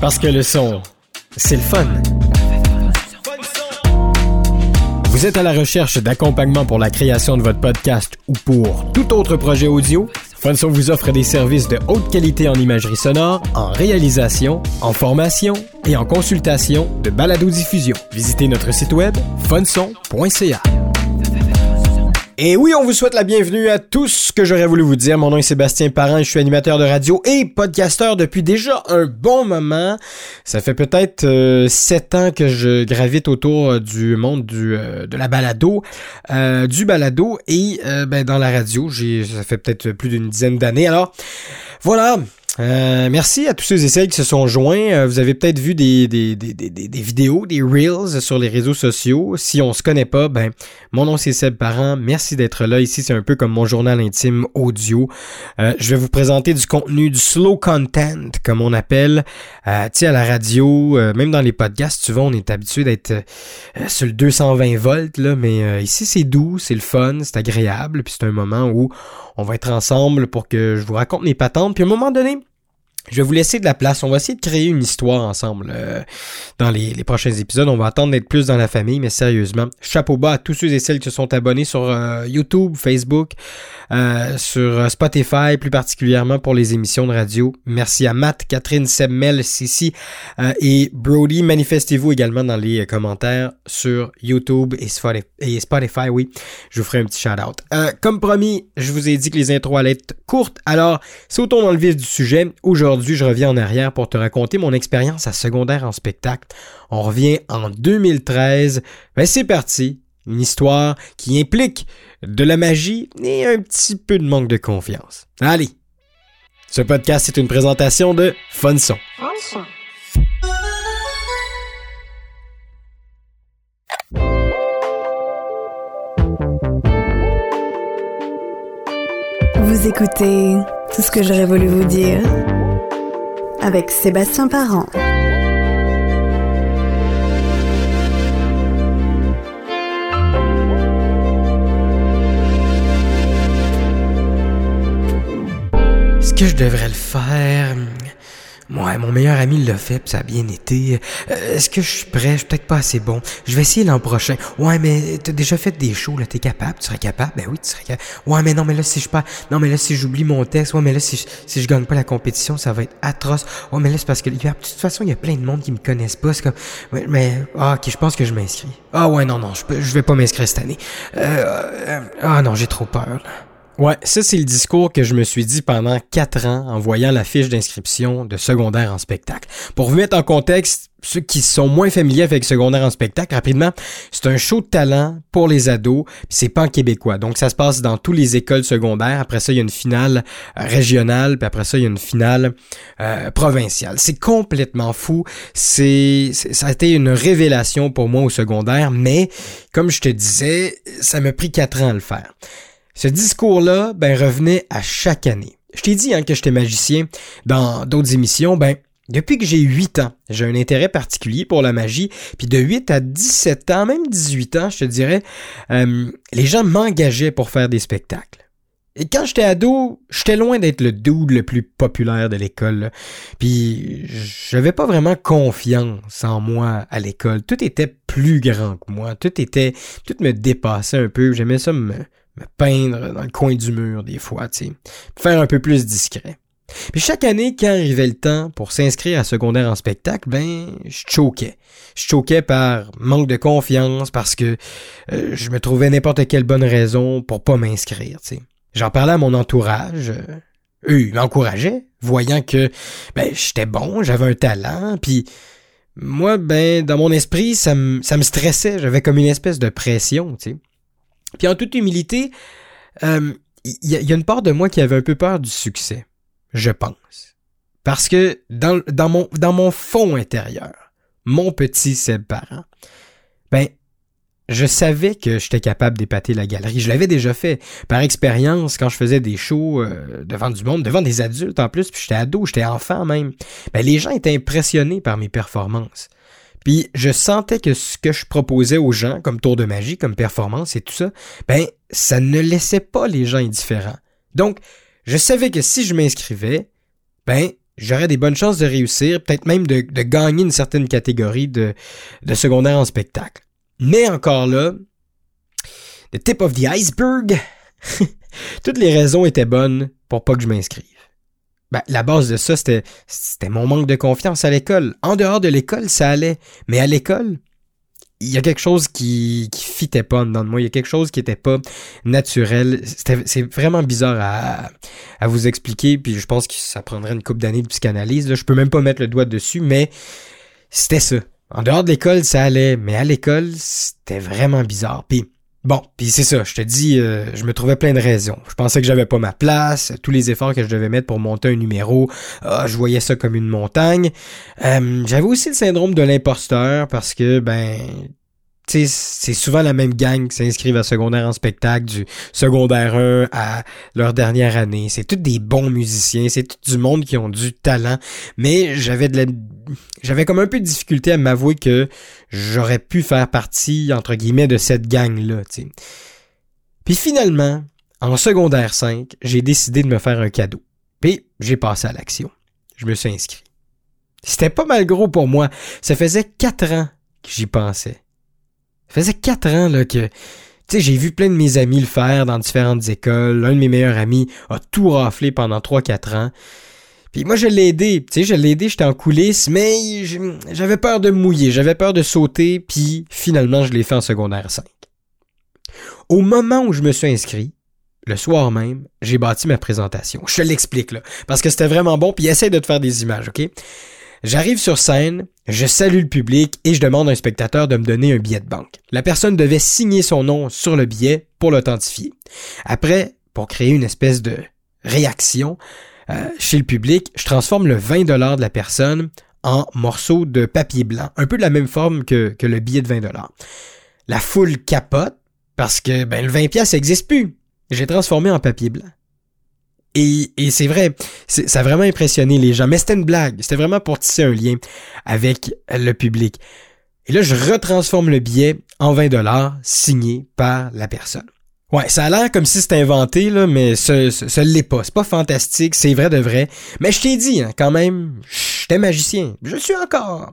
Parce que le son, c'est le fun. Vous êtes à la recherche d'accompagnement pour la création de votre podcast ou pour tout autre projet audio? Funson vous offre des services de haute qualité en imagerie sonore, en réalisation, en formation et en consultation de balado-diffusion. Visitez notre site web funson.ca. Et oui, on vous souhaite la bienvenue à tous ce que j'aurais voulu vous dire. Mon nom est Sébastien Parent, je suis animateur de radio et podcasteur depuis déjà un bon moment. Ça fait peut-être euh, sept ans que je gravite autour euh, du monde du euh, de la balado, du balado et ben dans la radio. J'ai ça fait peut-être plus d'une dizaine d'années. Alors voilà, euh, merci à tous ceux et celles qui se sont joints. Euh, vous avez peut-être vu des, des, des, des, vidéos, des reels sur les réseaux sociaux. Si on se connaît pas, ben mon nom c'est Seb Parent. Merci d'être là. Ici, c'est un peu comme mon journal intime audio. Euh, je vais vous présenter du contenu, du slow content, comme on appelle. Euh, tu à la radio, même dans les podcasts, tu vois, on est habitué d'être sur le 220 volts, là, mais ici c'est doux, c'est le fun, c'est agréable, puis c'est un moment où on va être ensemble pour que je vous raconte mes patentes. Puis à un moment donné, je vais vous laisser de la place. On va essayer de créer une histoire ensemble euh, dans les, prochains épisodes. On va attendre d'être plus dans la famille, mais sérieusement, chapeau bas à tous ceux et celles qui sont abonnés sur euh, YouTube, Facebook, euh, sur Spotify, plus particulièrement pour les émissions de radio. Merci à Matt, Catherine, Semmel, Sissi et Brody. Manifestez-vous également dans les commentaires sur YouTube et Spotify. Et Spotify oui, je vous ferai un petit shout-out. comme promis, je vous ai dit que les intros allaient être courtes, alors sautons dans le vif du sujet. Aujourd'hui, aujourd'hui, je reviens en arrière pour te raconter mon expérience à secondaire en spectacle. On revient en 2013. Ben, c'est parti. Une histoire qui implique de la magie et un petit peu de manque de confiance. Allez. Ce podcast est une présentation de Funson. Vous écoutez tout ce que j'aurais voulu vous dire? Avec Sébastien Parent. Est-ce que je devrais le faire? Ouais, mon meilleur ami l'a fait, puis ça a bien été. Euh, est-ce que je suis prêt? Je suis peut-être pas assez bon. Je vais essayer l'an prochain. Ouais, mais t'as déjà fait des shows, là, t'es capable? Tu serais capable? Ben oui, tu serais capable. Ouais, mais non, mais là, si je pas... Non, mais là, si j'oublie mon texte, ouais, mais là, si je, si gagne pas la compétition, ça va être atroce. Ouais, mais là, c'est parce que, de toute façon, il y a plein de monde qui me connaissent pas. C'est comme, mais, ah, ok, je pense que je m'inscris. Ah ouais, non, non, je, peux, vais pas m'inscrire cette année. Euh, euh, ah non, j'ai trop peur, là. Ouais, ça c'est le discours que je me suis dit pendant quatre ans en voyant la fiche d'inscription de secondaire en spectacle. Pour vous mettre en contexte, ceux qui sont moins familiers avec secondaire en spectacle, rapidement, c'est un show de talent pour les ados, c'est pas en québécois. Donc ça se passe dans toutes les écoles secondaires. Après ça, il y a une finale euh, régionale, puis après ça, il y a une finale euh, provinciale. C'est complètement fou. C'est ça a été une révélation pour moi au secondaire, mais comme je te disais, ça m'a pris quatre ans à le faire. Ce discours-là, ben, revenait à chaque année. Je t'ai dit hein, que j'étais magicien dans d'autres émissions, ben, depuis que j'ai 8 ans, j'ai un intérêt particulier pour la magie, puis de 8 à 17 ans, même 18 ans, je te dirais, euh, les gens m'engageaient pour faire des spectacles. Et quand j'étais ado, j'étais loin d'être le dude le plus populaire de l'école. Puis j'avais pas vraiment confiance en moi à l'école. Tout était plus grand que moi. Tout était, tout me dépassait un peu. J'aimais ça me, me peindre dans le coin du mur des fois, tu sais, faire un peu plus discret. Puis chaque année, quand arrivait le temps pour s'inscrire à secondaire en spectacle, ben, je choquais. Je choquais par manque de confiance, parce que euh, je me trouvais n'importe quelle bonne raison pour pas m'inscrire, tu sais. J'en parlais à mon entourage. Euh, eux, ils m'encourageaient, voyant que, ben, j'étais bon, j'avais un talent, puis moi, ben, dans mon esprit, ça me, ça me stressait. J'avais comme une espèce de pression, tu sais. Puis en toute humilité, il euh, y, a une part de moi qui avait un peu peur du succès, je pense. Parce que dans, dans, mon, dans mon fond intérieur, mon petit Seb Parent, ben, je savais que j'étais capable d'épater la galerie. Je l'avais déjà fait par expérience quand je faisais des shows euh, devant du monde, devant des adultes en plus, puis j'étais ado, j'étais enfant même. Ben, les gens étaient impressionnés par mes performances. Puis je sentais que ce que je proposais aux gens, comme tour de magie, comme performance et tout ça, ben, ça ne laissait pas les gens indifférents. Donc, je savais que si je m'inscrivais, ben, j'aurais des bonnes chances de réussir, peut-être même de, gagner une certaine catégorie de, de secondaire en spectacle. Mais encore là, the tip of the iceberg, toutes les raisons étaient bonnes pour pas que je m'inscrive. Ben, la base de ça, c'était, c'était mon manque de confiance à l'école. En dehors de l'école, ça allait. Mais à l'école, il y a quelque chose qui, qui fitait pas dedans de moi. Il y a quelque chose qui était pas naturel. C'est vraiment bizarre à, à vous expliquer. Puis je pense que ça prendrait une couple d'années de psychanalyse. Là. Je peux même pas mettre le doigt dessus, mais c'était ça. En dehors de l'école, ça allait. Mais à l'école, c'était vraiment bizarre. Puis Bon, puis c'est ça, je te dis, euh, je me trouvais plein de raisons. Je pensais que j'avais pas ma place, tous les efforts que je devais mettre pour monter un numéro, ah, je voyais ça comme une montagne. Euh, j'avais aussi le syndrome de l'imposteur parce que, ben, c'est souvent la même gang qui s'inscrivent à secondaire en spectacle, du secondaire 1 à leur dernière année. C'est tous des bons musiciens, c'est tout du monde qui ont du talent, mais j'avais de la... j'avais comme un peu de difficulté à m'avouer que j'aurais pu faire partie, entre guillemets, de cette gang-là, Puis finalement, en secondaire 5, j'ai décidé de me faire un cadeau. Puis j'ai passé à l'action. Je me suis inscrit. C'était pas mal gros pour moi. Ça faisait quatre ans que j'y pensais. Ça faisait quatre ans là, que tu j'ai vu plein de mes amis le faire dans différentes écoles. L'un de mes meilleurs amis a tout raflé pendant 3-4 ans. Puis moi, je l'ai aidé. Tu sais, je l'ai aidé, j'étais en coulisses, mais j'avais peur de mouiller, j'avais peur de sauter, puis finalement, je l'ai fait en secondaire 5. Au moment où je me suis inscrit, le soir même, j'ai bâti ma présentation. Je te l'explique, là, parce que c'était vraiment bon, puis essaye de te faire des images, OK? J'arrive sur scène, je salue le public et je demande à un spectateur de me donner un billet de banque. La personne devait signer son nom sur le billet pour l'authentifier. Après, pour créer une espèce de réaction euh, chez le public, je transforme le 20 dollars de la personne en morceau de papier blanc, un peu de la même forme que, que le billet de 20 dollars. La foule capote parce que ben, le 20 pièces n'existe plus. J'ai transformé en papier blanc. Et, c'est vrai, ça a vraiment impressionné les gens. Mais c'était une blague. C'était vraiment pour tisser un lien avec le public. Et là, je retransforme le billet en 20 dollars signé par la personne. Ouais, ça a l'air comme si c'était inventé, là, mais ce, ce, l'est pas. C'est pas fantastique, c'est vrai de vrai. Mais je t'ai dit, hein, quand même, j'étais magicien. Je suis encore.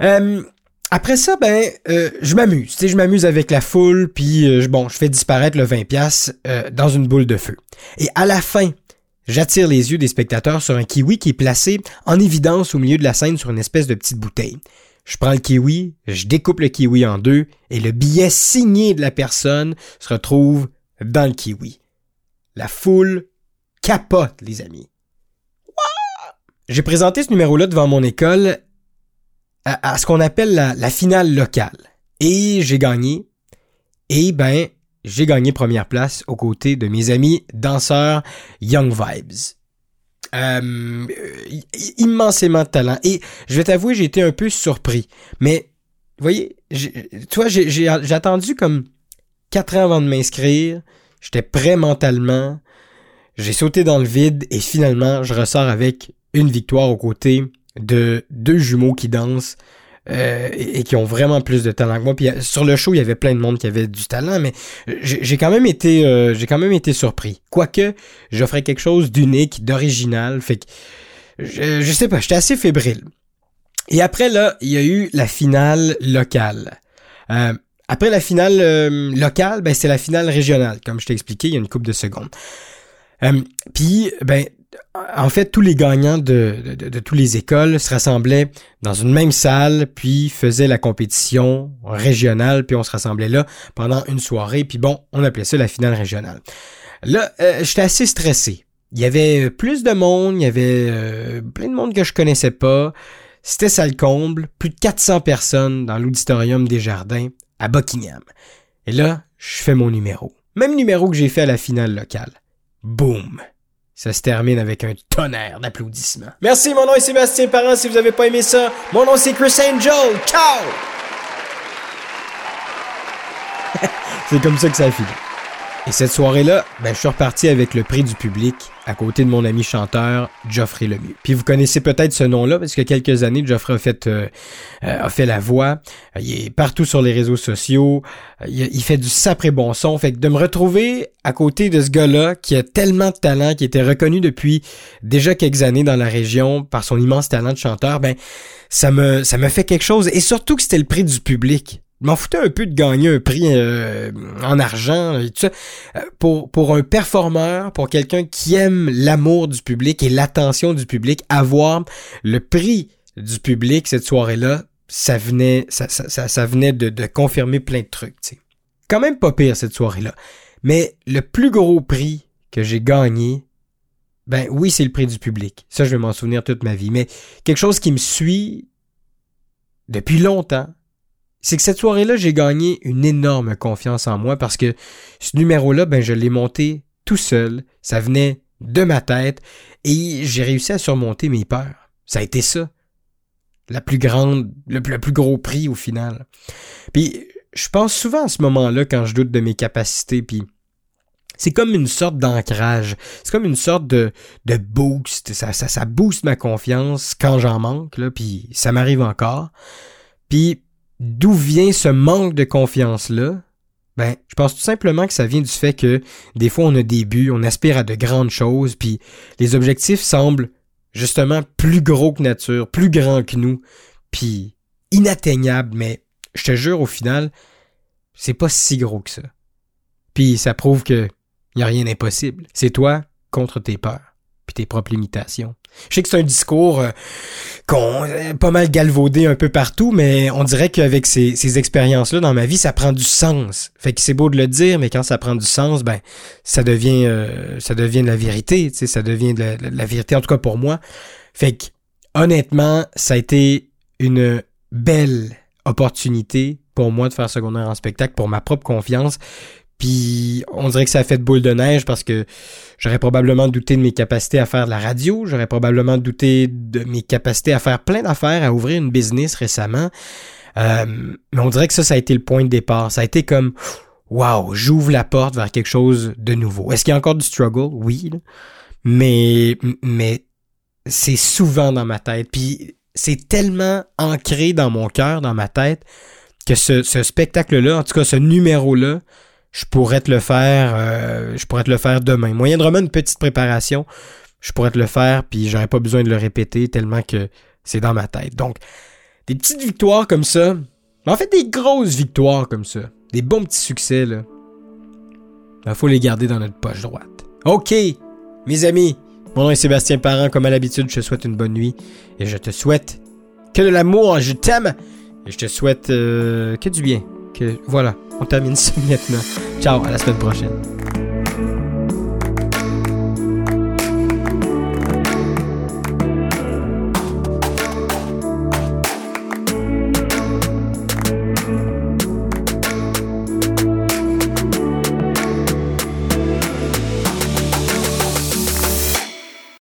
Euh, après ça, ben, euh, je m'amuse. Tu je m'amuse avec la foule, puis euh, bon, je fais disparaître le 20 pièces euh, dans une boule de feu. Et à la fin, j'attire les yeux des spectateurs sur un kiwi qui est placé en évidence au milieu de la scène sur une espèce de petite bouteille. Je prends le kiwi, je découpe le kiwi en deux, et le billet signé de la personne se retrouve dans le kiwi. La foule capote, les amis. J'ai présenté ce numéro-là devant mon école à, ce qu'on appelle la, finale locale. Et j'ai gagné. Et ben, j'ai gagné première place aux côtés de mes amis danseurs Young Vibes. Euh, immensément de talent. Et je vais t'avouer, j'ai été un peu surpris. Mais, vous voyez, toi, j'ai attendu comme quatre ans avant de m'inscrire. J'étais prêt mentalement. J'ai sauté dans le vide et finalement, je ressors avec une victoire aux côtés de deux jumeaux qui dansent euh, et, qui ont vraiment plus de talent que moi. Puis euh, sur le show, il y avait plein de monde qui avait du talent, mais j'ai quand même été euh, j'ai quand même été surpris. Quoique j'offrais quelque chose d'unique, d'original, fait que je, je sais pas, j'étais assez fébrile. Et après là, il y a eu la finale locale. après la finale locale, ben c'est la finale régionale, comme je t'ai expliqué il y a une couple de secondes. Puis ben en fait, tous les gagnants de, toutes les écoles se rassemblaient dans une même salle, puis faisaient la compétition régionale, puis on se rassemblait là pendant une soirée, puis bon, on appelait ça la finale régionale. Là, euh, j'étais assez stressé. Il y avait plus de monde, il y avait euh, plein de monde que je connaissais pas. C'était ça le comble, plus de 400 personnes dans l'auditorium des jardins à Buckingham. Et là, je fais mon numéro. Même numéro que j'ai fait à la finale locale. Boum! Ça se termine avec un tonnerre d'applaudissements. Merci, mon nom est Sébastien Parent. Si vous avez pas aimé ça, mon nom c'est Chris Angel. Ciao! c'est comme ça que ça finit. Et cette soirée-là, ben, je suis reparti avec le prix du public à côté de mon ami chanteur Geoffrey Lemieux. Puis vous connaissez peut-être ce nom-là parce que quelques années, Geoffrey a fait, euh, euh, a fait la voix. Il est partout sur les réseaux sociaux. Il, fait du sapré bon son. Fait que de me retrouver à côté de ce gars-là qui a tellement de talent, qui était reconnu depuis déjà quelques années dans la région par son immense talent de chanteur, ben ça me ça me fait quelque chose. Et surtout que c'était le prix du public. M'en foutais un peu de gagner un prix euh, en argent et tout ça. Euh, pour, un performeur, pour quelqu'un qui aime l'amour du public et l'attention du public, avoir le prix du public cette soirée-là, ça venait, ça, venait de, confirmer plein de trucs. sais. Quand même pas pire cette soirée-là. Mais le plus gros prix que j'ai gagné, ben oui, c'est le prix du public. Ça, je vais m'en souvenir toute ma vie. Mais quelque chose qui me suit depuis longtemps, c'est que cette soirée-là, j'ai gagné une énorme confiance en moi parce que ce numéro-là, ben, je l'ai monté tout seul. Ça venait de ma tête et j'ai réussi à surmonter mes peurs. Ça a été ça. La plus grande, le, plus gros prix au final. Puis, je pense souvent à ce moment-là quand je doute de mes capacités, puis c'est comme une sorte d'ancrage. C'est comme une sorte de, de boost. Ça, ça, ça booste ma confiance quand j'en manque, là, puis ça m'arrive encore. Puis d'où vient ce manque de confiance-là? Ben, je pense tout simplement que ça vient du fait que des fois on a des buts, on aspire à de grandes choses, puis les objectifs semblent justement plus gros que nature, plus grands que nous, puis inatteignables, mais je te jure au final, c'est pas si gros que ça. Puis ça prouve que y a rien d'impossible. C'est toi contre tes peurs puis tes propres limitations. Je sais que c'est un discours euh, qu'on euh, pas mal galvaudé un peu partout, mais on dirait qu'avec ces, ces expériences-là dans ma vie, ça prend du sens. Fait que c'est beau de le dire, mais quand ça prend du sens, ben ça devient euh, ça devient de la vérité, tu ça devient de la, vérité en tout cas pour moi. Fait que honnêtement, ça a été une belle opportunité pour moi de faire secondaire en spectacle pour ma propre confiance puis on dirait que ça a fait de boule de neige parce que j'aurais probablement douté de mes capacités à faire de la radio, j'aurais probablement douté de mes capacités à faire plein d'affaires, à ouvrir une business récemment. Euh, mais on dirait que ça, ça a été le point de départ. Ça a été comme Wow, j'ouvre la porte vers quelque chose de nouveau. Est-ce qu'il y a encore du struggle? Oui. Mais c'est souvent dans ma tête. Puis c'est tellement ancré dans mon cœur, dans ma tête, que ce spectacle-là, en tout cas ce numéro-là, je pourrais te le faire, euh, je pourrais te le faire demain. Moindrement une petite préparation, je pourrais te le faire, puis j'aurais pas besoin de le répéter tellement que c'est dans ma tête. Donc, des petites victoires comme ça, en fait des grosses victoires comme ça, des bons petits succès, là, il ben, faut les garder dans notre poche droite. OK, mes amis, mon nom est Sébastien Parent, comme à l'habitude, je te souhaite une bonne nuit, et je te souhaite que de l'amour, je t'aime, et je te souhaite euh, que du bien. Que, voilà, on termine ça maintenant. Ciao, à la semaine prochaine.